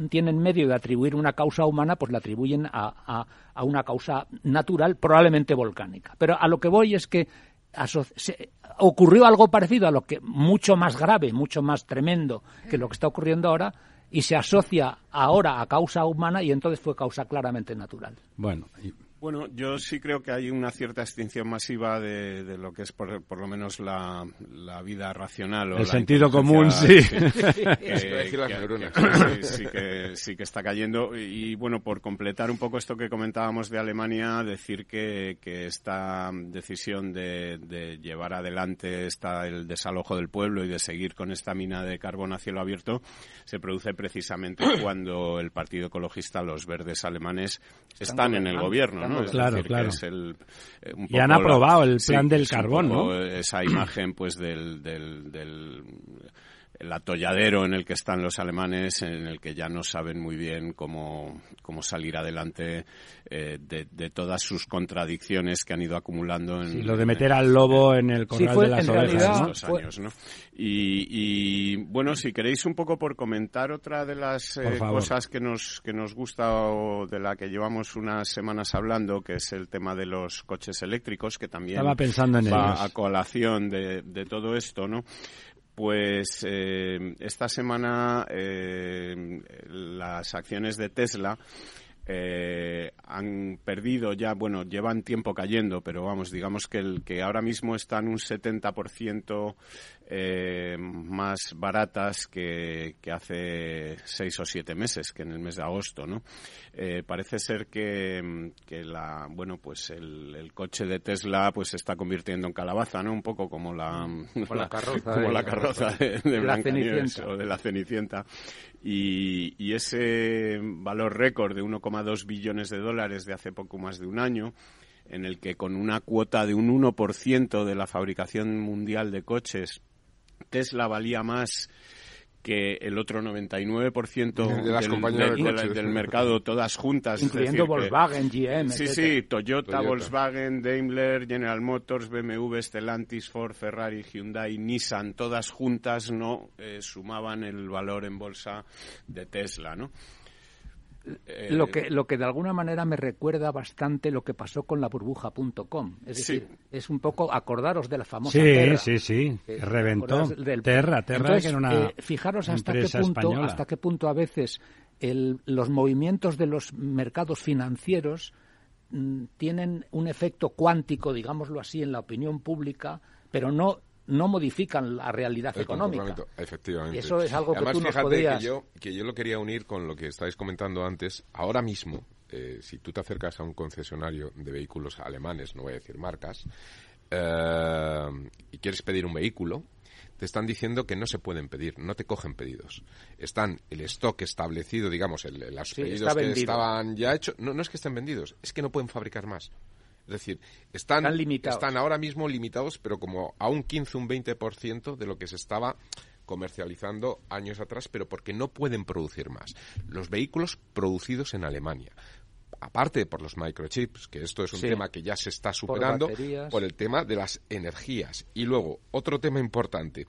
tienen medio de atribuir una causa humana, pues la atribuyen a, a, una causa natural, probablemente volcánica. Pero a lo que voy es que ocurrió algo parecido a lo que mucho más grave, mucho más tremendo que lo que está ocurriendo ahora y se asocia ahora a causa humana y entonces fue causa claramente natural. Bueno, bueno, yo sí creo que hay una cierta extinción masiva de, lo que es por, lo menos la, vida racional. O El sentido común, sí. Sí, que, sí, que, está cayendo. Y, bueno, por completar un poco esto que comentábamos de Alemania, decir que, esta decisión de, llevar adelante esta, el desalojo del pueblo y de seguir con esta mina de carbón a cielo abierto se produce precisamente cuando el Partido Ecologista, los verdes alemanes, están en el gobierno claro, claro. y han aprobado el plan del carbón, ¿no? Esa imagen, pues, del, del, del el atolladero en el que están los alemanes, en el que ya no saben muy bien cómo, cómo salir adelante eh, de, todas sus contradicciones que han ido acumulando. En, lo de meter al lobo en el corral de las ovejas. años, ¿no? y, bueno, si queréis un poco por comentar otra de las eh, cosas que nos, que nos gusta o de la que llevamos unas semanas hablando, que es el tema de los coches eléctricos, que también Estaba pensando en va a colación de, de todo esto, ¿no? Pues eh, esta semana eh, las acciones de Tesla eh, han perdido ya, bueno, llevan tiempo cayendo, pero vamos, digamos que el que ahora mismo están un 70% eh, más baratas que, hace seis o siete meses, que en el mes de agosto, ¿no? Eh, parece ser que, que, la, bueno, pues el, coche de Tesla pues se está convirtiendo en calabaza, ¿no? Un poco como la, la carroza, como la carroza de, de, la Cenicienta. o de la Cenicienta. Y, y ese valor récord de 1,2 billones de dólares de hace poco más de un año, en el que con una cuota de un 1% de la fabricación mundial de coches Tesla valía más que el otro 99% de las compañías del, mercado, todas juntas. Incluyendo Volkswagen, GM. Sí, sí, Toyota, Volkswagen, Daimler, General Motors, BMW, Stellantis, Ford, Ferrari, Hyundai, Nissan, todas juntas no eh, sumaban el valor en bolsa de Tesla, ¿no? Lo eh, que lo que de alguna manera me recuerda bastante lo que pasó con la burbuja.com es decir es un poco acordaros de la famosa sí sí sí. Reventó Terra Terra que era una eh, fijaros hasta qué punto hasta qué punto a veces los movimientos de los mercados financieros mm, tienen un efecto cuántico digámoslo así en la opinión pública pero no no modifican la realidad económica. Efectivamente. Eso es algo que tú nos que yo, que yo lo quería unir con lo que estáis comentando antes. Ahora mismo, eh, si tú te acercas a un concesionario de vehículos alemanes, no voy a decir marcas, eh, y quieres pedir un vehículo, te están diciendo que no se pueden pedir, no te cogen pedidos. Están el stock establecido, digamos, el, los pedidos que estaban ya hechos, no, no es que estén vendidos, es que no pueden fabricar más. Es decir, están, están, ahora mismo limitados, pero como a un 15, un 20% de lo que se estaba comercializando años atrás, pero porque no pueden producir más. Los vehículos producidos en Alemania. Aparte por los microchips, que esto es un tema que ya se está superando, por, el tema de las energías. Y luego, otro tema importante.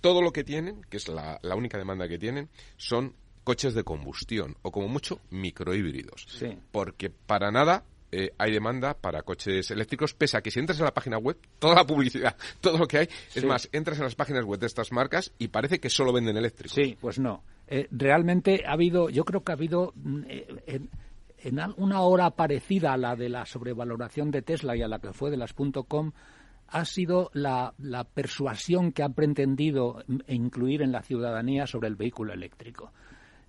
Todo lo que tienen, que es la, única demanda que tienen, son coches de combustión o como mucho microhíbridos. Porque para nada eh, hay demanda para coches eléctricos, pese a que si entras en la página web, toda la publicidad, todo lo que hay, es más, entras en las páginas web de estas marcas y parece que solo venden eléctricos. Sí, pues no. eh, realmente ha habido, yo creo que ha habido mm, eh, en, una hora parecida a la de la sobrevaloración de Tesla y a la que fue de las .com, ha sido la, la persuasión que ha pretendido mm, incluir en la ciudadanía sobre el vehículo eléctrico.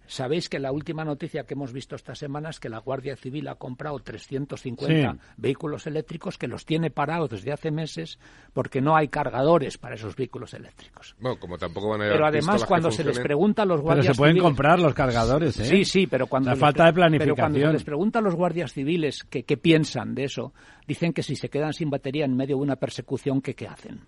Sabéis que la última noticia que hemos visto esta semana es que la Guardia Civil ha comprado 350 vehículos eléctricos que los tiene parados desde hace meses porque no hay cargadores para esos vehículos eléctricos. Bueno, como tampoco van a Pero además cuando se les pregunta a los guardias pero se pueden comprar los cargadores, ¿eh? Sí, sí, pero cuando la falta de planificación. Pero cuando se les pregunta a los guardias civiles qué piensan de eso, dicen que si se quedan sin batería en medio de una persecución, ¿qué, qué hacen?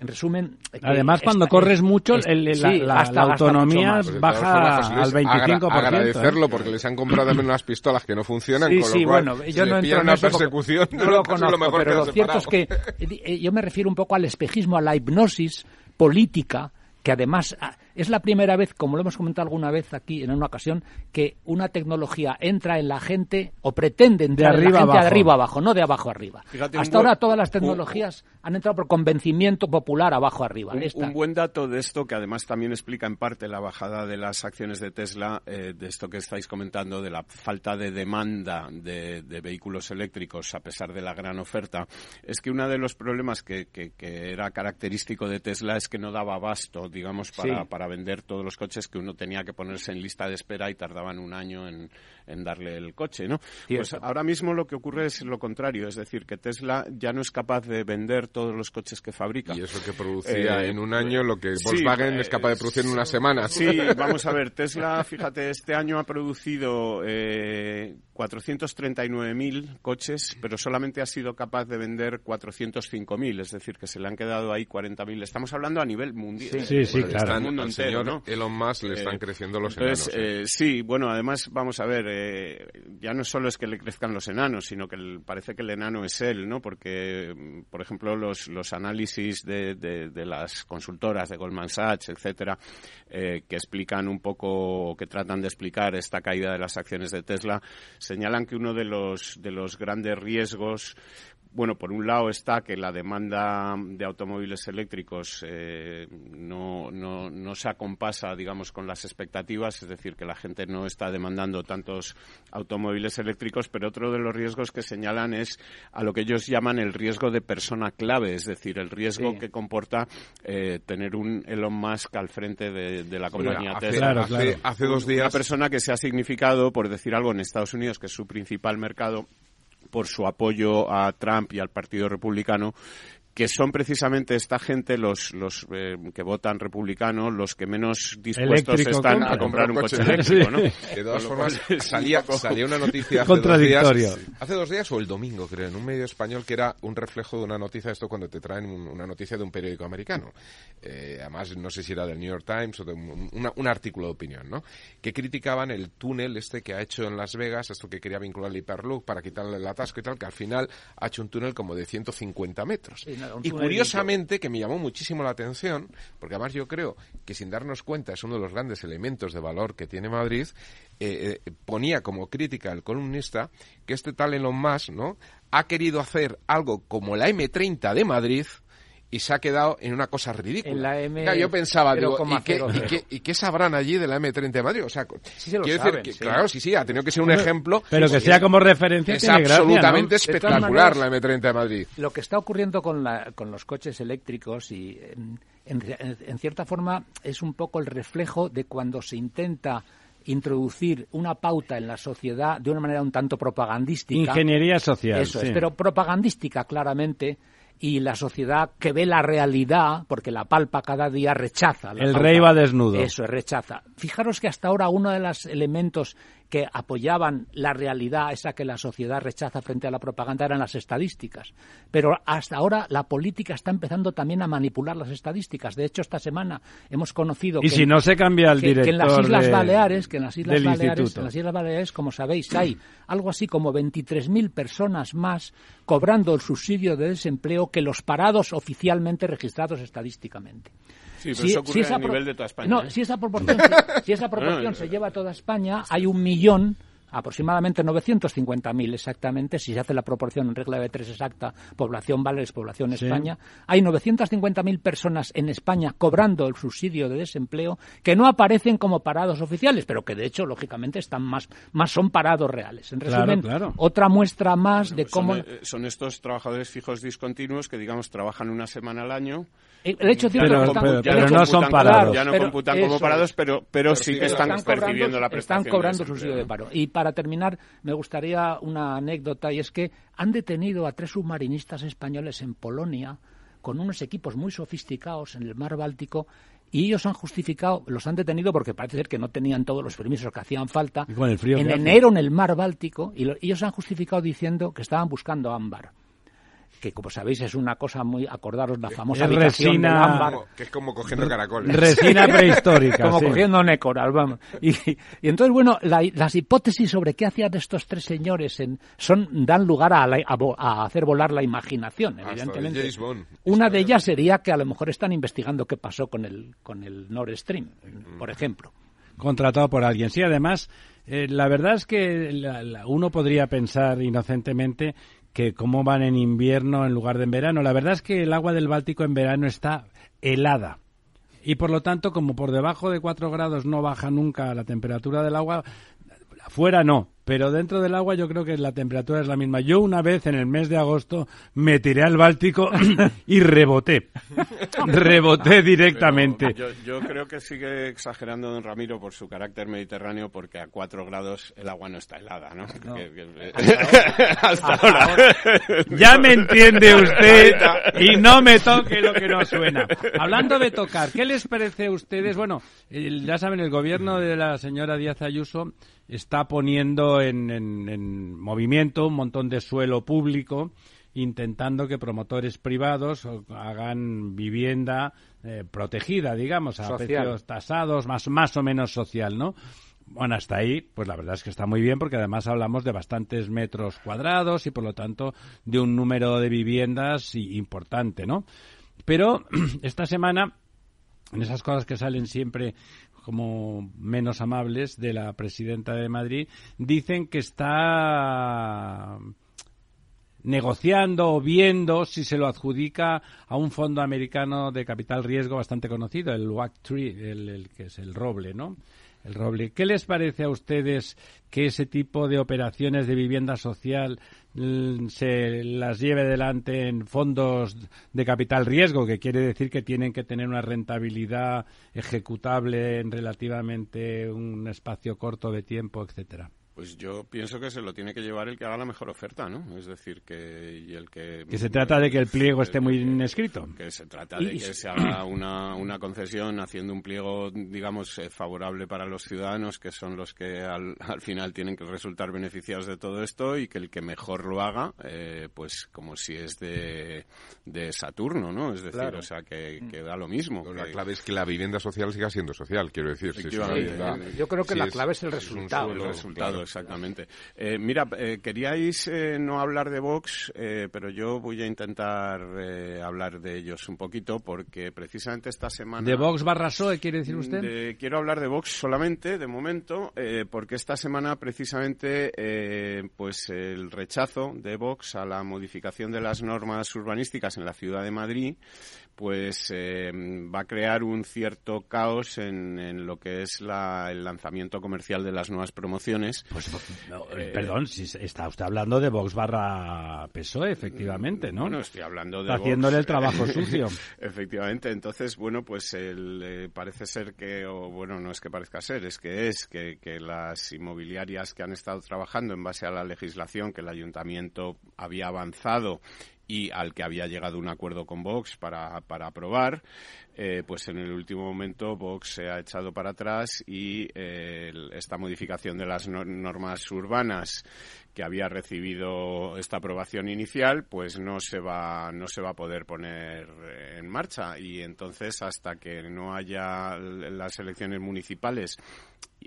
En resumen... Además, cuando corres mucho, la, autonomía baja al 25%. agradecerlo, ¿eh? porque les han comprado también unas pistolas que no funcionan, sí, con sí, lo cual, bueno, yo no entro en una persecución, no lo conozco, pero lo cierto es que eh, yo me refiero un poco al espejismo, a la hipnosis política que además ah, es la primera vez, como lo hemos comentado alguna vez aquí en una ocasión, que una tecnología entra en la gente o pretende entrar de arriba, en la gente de arriba abajo, no de abajo arriba. Hasta ahora todas las tecnologías han entrado por convencimiento popular abajo arriba. Un, buen dato de esto, que además también explica en parte la bajada de las acciones de Tesla, eh, de esto que estáis comentando, de la falta de demanda de, vehículos eléctricos a pesar de la gran oferta, es que uno de los problemas que, que, era característico de Tesla es que no daba abasto, digamos, para, para vender todos los coches que uno tenía que ponerse en lista de espera y tardaban un año en, en darle el coche, ¿no? Pues ahora mismo lo que ocurre es lo contrario, es decir, que Tesla ya no es capaz de vender todos los coches que fabrica. Y eso que producía eh, en un año lo que Volkswagen es capaz de producir en una semana. Sí, vamos a ver, Tesla, fíjate, este año ha producido eh, 439.000 coches, pero solamente ha sido capaz de vender 405.000, es decir, que se le han quedado ahí 40.000. Estamos hablando a nivel mundial. Sí, sí, claro. el mundo entero, ¿no? Elon Musk le están eh, creciendo los enanos. ¿eh? sí, bueno, además, vamos a ver, eh, ya no solo es que le crezcan los enanos, sino que parece que el enano es él, ¿no? Porque, por ejemplo, los, los análisis de, de, las consultoras de Goldman Sachs, etcétera, eh, que explican un poco, que tratan de explicar esta caída de las acciones de Tesla, señalan que uno de los, de los grandes riesgos bueno, por un lado está que la demanda de automóviles eléctricos eh, no, no, no, se acompasa, digamos, con las expectativas, es decir, que la gente no está demandando tantos automóviles eléctricos, pero otro de los riesgos que señalan es a lo que ellos llaman el riesgo de persona clave, es decir, el riesgo que comporta eh, tener un Elon Musk al frente de, la compañía Tesla. hace, dos días. Una persona que se ha significado, por decir algo, en Estados Unidos, que es su principal mercado, por su apoyo a Trump y al Partido Republicano que son precisamente esta gente, los, los eh, que votan republicanos, los que menos dispuestos están a comprar un coche, eléctrico, ¿no? De todas formas, salía, salía una noticia hace dos días, hace dos días o el domingo, creo, en un medio español que era un reflejo de una noticia, esto cuando te traen una noticia de un periódico americano. Eh, además, no sé si era del New York Times o de un, artículo de opinión, ¿no? Que criticaban el túnel este que ha hecho en Las Vegas, esto que quería vincular el Hyperloop para quitarle el atasco y tal, que al final ha hecho un túnel como de 150 metros y curiosamente, que me llamó muchísimo la atención, porque además yo creo que sin darnos cuenta es uno de los grandes elementos de valor que tiene Madrid, eh, eh, ponía como crítica el columnista que este tal Elon Musk, ¿no? Ha querido hacer algo como la M30 de Madrid, y se ha quedado en una cosa ridícula. yo pensaba, digo, ¿y qué, sabrán allí de la M30 de Madrid? O sea, quiero decir que, claro, sí, sí, ha tenido que ser un ejemplo. Pero que sea como referencia es absolutamente espectacular la M30 de Madrid. Lo que está ocurriendo con, la, con los coches eléctricos y en cierta forma es un poco el reflejo de cuando se intenta introducir una pauta en la sociedad de una manera un tanto propagandística. Ingeniería social. Eso es, pero propagandística claramente y la sociedad que ve la realidad, porque la palpa cada día rechaza. el rey va desnudo. Eso, rechaza. Fijaros que hasta ahora uno de los elementos que apoyaban la realidad, esa que la sociedad rechaza frente a la propaganda, eran las estadísticas. Pero hasta ahora la política está empezando también a manipular las estadísticas. De hecho, esta semana hemos conocido y que, si no se cambia el director en las Islas Baleares, que en las Islas Baleares, en las Islas Baleares, como sabéis, hay algo así como 23.000 personas más cobrando el subsidio de desempleo que los parados oficialmente registrados estadísticamente. Sí, pero si, eso a nivel de toda España. No, ¿eh? si esa proporción, si esa proporción se lleva a toda España, hay un millón aproximadamente 950.000 exactamente, si se hace la proporción en regla de tres exacta, población Vales, población España, hay 950.000 personas en España cobrando el subsidio de desempleo que no aparecen como parados oficiales, pero que de hecho, lógicamente, están más, más son parados reales. En resumen, otra muestra más de pues cómo... Eh, son, estos trabajadores fijos discontinuos que, digamos, trabajan una semana al año el hecho de pero, no son parados. Ya no computan como parados, pero, pero, sí que están, percibiendo la prestación. Están cobrando subsidio de paro. Y para terminar, me gustaría una anécdota, y es que han detenido a tres submarinistas españoles en Polonia con unos equipos muy sofisticados en el mar Báltico y ellos han justificado, los han detenido porque parece ser que no tenían todos los permisos que hacían falta en enero en el mar Báltico y ellos han justificado diciendo que estaban buscando ámbar que como sabéis es una cosa muy acordaros la famosa es resina, ámbar. que es como cogiendo caracoles. resina prehistórica como cogiendo nécoras vamos. Y, entonces bueno las hipótesis sobre qué hacían estos tres señores en, son dan lugar a, a, hacer volar la imaginación evidentemente. Una de ellas sería que a lo mejor están investigando qué pasó con el con el Nord Stream por ejemplo. Contratado por alguien. Sí además eh, la verdad es que uno podría pensar inocentemente que cómo van en invierno en lugar de en verano. La verdad es que el agua del Báltico en verano está helada. Y por lo tanto, como por debajo de 4 grados no baja nunca la temperatura del agua, Fuera no, pero dentro del agua yo creo que la temperatura es la misma. Yo una vez en el mes de agosto me tiré al Báltico y reboté. reboté directamente. Yo, creo que sigue exagerando don Ramiro por su carácter mediterráneo porque a 4 grados el agua no está helada, ¿no? hasta, ahora. ya me entiende usted y no me toque lo que no suena. Hablando de tocar, ¿qué les parece a ustedes? Bueno, ya saben, el gobierno de la señora Díaz Ayuso está poniendo en, movimiento un montón de suelo público intentando que promotores privados hagan vivienda eh, protegida, digamos, a precios tasados, más, más o menos social, ¿no? Bueno, hasta ahí, pues la verdad es que está muy bien porque además hablamos de bastantes metros cuadrados y por lo tanto de un número de viviendas importante, ¿no? Pero esta semana, en esas cosas que salen siempre como menos amables de la presidenta de Madrid, dicen que está negociando o viendo si se lo adjudica a un fondo americano de capital riesgo bastante conocido, el WAC Tree, el, que es el roble, ¿no? El roble. ¿Qué les parece a ustedes que ese tipo de operaciones de vivienda social mm, se las lleve delante en fondos de capital riesgo, que quiere decir que tienen que tener una rentabilidad ejecutable en relativamente un espacio corto de tiempo, etcétera? Pues yo pienso que se lo tiene que llevar el que haga la mejor oferta, ¿no? Es decir, que y el que... Que se trata de que el pliego esté muy bien escrito. Que se trata de que se haga una, una concesión haciendo un pliego, digamos, eh, favorable para los ciudadanos, que son los que al, al, final tienen que resultar beneficiados de todo esto, y que el que mejor lo haga, eh, pues como si es de, de Saturno, ¿no? Es decir, o sea, que, que, da lo mismo. la clave es que la vivienda social siga siendo social, quiero decir. Si yo creo que la clave es, el resultado. el resultado, exactamente. Eh, mira, eh, queríais eh, no hablar de Vox, pero yo voy a intentar hablar de ellos un poquito porque precisamente esta semana... ¿De Vox barra PSOE quiere decir usted? quiero hablar de Vox solamente, de momento, porque esta semana precisamente pues el rechazo de Vox a la modificación de las normas urbanísticas en la ciudad de Madrid pues eh, va a crear un cierto caos en, lo que es la, el lanzamiento comercial de las nuevas promociones. Pues, eh, perdón, si está usted hablando de Vox barra PSOE, efectivamente, ¿no? No, estoy hablando de está haciéndole el trabajo sucio. efectivamente, entonces, bueno, pues el, eh, parece ser que, o bueno, no es que parezca ser, es que es que, que las inmobiliarias que han estado trabajando en base a la legislación que el ayuntamiento había avanzado y al que había llegado un acuerdo con Vox para, para aprobar, eh, pues en el último momento Vox se ha echado para atrás y eh, esta modificación de las normas urbanas que había recibido esta aprobación inicial, pues no se va no se va a poder poner en marcha. Y entonces hasta que no haya las elecciones municipales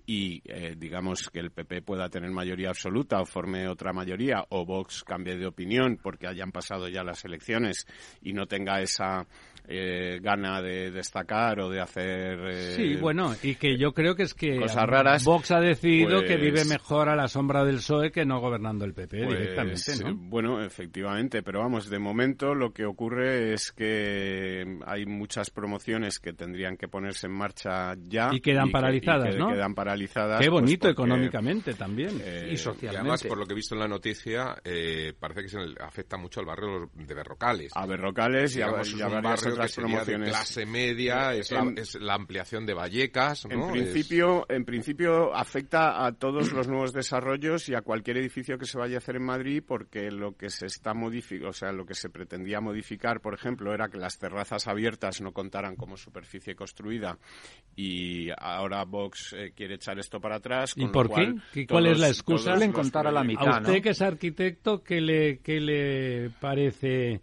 y eh, digamos que el PP pueda tener mayoría absoluta o forme otra mayoría o Vox cambie de opinión porque hayan pasado ya las elecciones y no tenga esa eh, gana de destacar o de hacer eh, sí bueno y que yo creo que es que cosas raras Vox ha decidido que vive pues mejor a la sombra del PSOE que no gobernando el PP pues, directamente ¿no? bueno efectivamente pero vamos de momento lo que ocurre es que hay muchas promociones que tendrían que ponerse en marcha ya y quedan paralizadas no quedan paralizadas qué pues, bonito económicamente también. eh, y socialmente. además por lo que he visto en la noticia parece que se afecta mucho al barrio de Berrocales. A Berrocales y a, y a varias otras promociones. De clase media, es, la, ampliación de Vallecas. En, principio, en principio afecta a todos los nuevos desarrollos y a cualquier edificio que se vaya a hacer en Madrid porque lo que se está modificando, o sea, lo que se pretendía modificar, por ejemplo, era que las terrazas abiertas no contaran como superficie construida y ahora Vox eh, quiere echar esto para atrás. ¿Y por qué? ¿Cuál es la excusa? Le contar a la mitad, A usted que es arquitecto, ¿qué le, qué le parece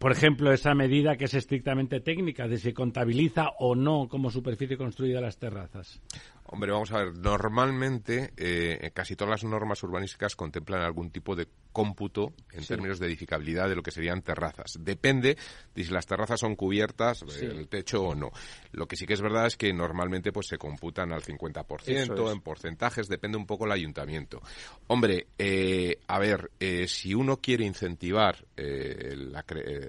por ejemplo, esa medida que es estrictamente técnica de si contabiliza o no como superficie construida las terrazas. Hombre, vamos a ver, normalmente eh, casi todas las normas urbanísticas contemplan algún tipo de cómputo en términos de edificabilidad de lo que serían terrazas. Depende de si las terrazas son cubiertas, el techo o no. Lo que sí que es verdad es que normalmente pues se computan al 50%, en porcentajes, depende un poco el ayuntamiento. Hombre, eh, a ver, eh, si uno quiere incentivar la,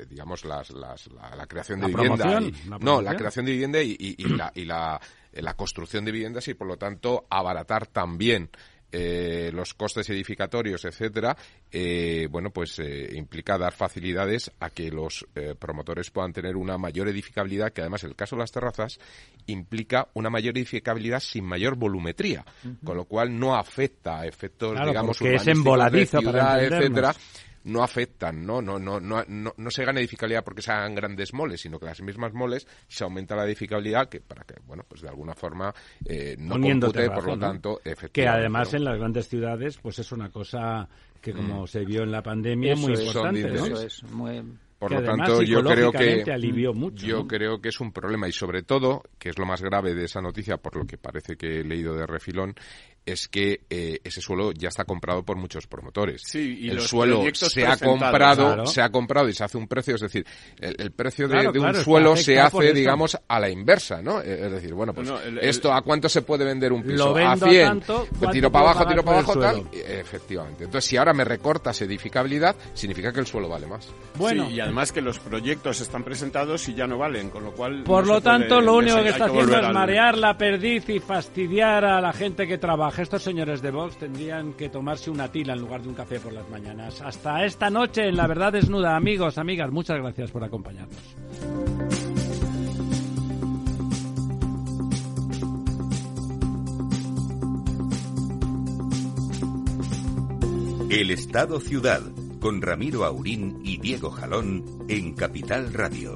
digamos las, la, creación de vivienda, no, la creación de vivienda y, la, y la la construcción de viviendas y, por lo tanto, abaratar también eh, los costes edificatorios, etcétera, eh, bueno, pues eh, implica dar facilidades a que los promotores puedan tener una mayor edificabilidad, que además, en el caso de las terrazas, implica una mayor edificabilidad sin mayor volumetría, con lo cual no afecta a efectos, digamos, es emboladizo etcétera no afectan, ¿no? No, no, no, no, se gana edificabilidad porque se hagan grandes moles, sino que las mismas moles se aumenta la edificabilidad que para que, bueno, pues de alguna forma eh, no compute, por lo tanto, efectivamente. Que además en las grandes ciudades, pues es una cosa que como mm. se vio en la pandemia, muy importante, ¿no? Eso es muy por lo tanto, yo creo que mucho, yo creo que es un problema y sobre todo, que es lo más grave de esa noticia, por lo que parece que he leído de refilón, es que eh, ese suelo ya está comprado por muchos promotores. Sí, y el suelo se ha comprado, se ha comprado y se hace un precio, es decir, el, precio de, un suelo se hace, digamos, a la inversa, ¿no? Eh, es decir, bueno, pues esto a cuánto se puede vender un piso? a 100. tiro para abajo, tiro para abajo, tal. Efectivamente. Entonces, si ahora me recortas edificabilidad, significa que el suelo vale más. Bueno, y además que los proyectos están presentados y ya no valen, con lo cual Por lo tanto, lo único que está haciendo es marear la perdiz y fastidiar a la gente que trabaja estos señores de Vox tendrían que tomarse una tila en lugar de un café por las mañanas. Hasta esta noche en La Verdad Desnuda, amigos, amigas, muchas gracias por acompañarnos. El Estado Ciudad, con Ramiro Aurín y Diego Jalón en Capital Radio.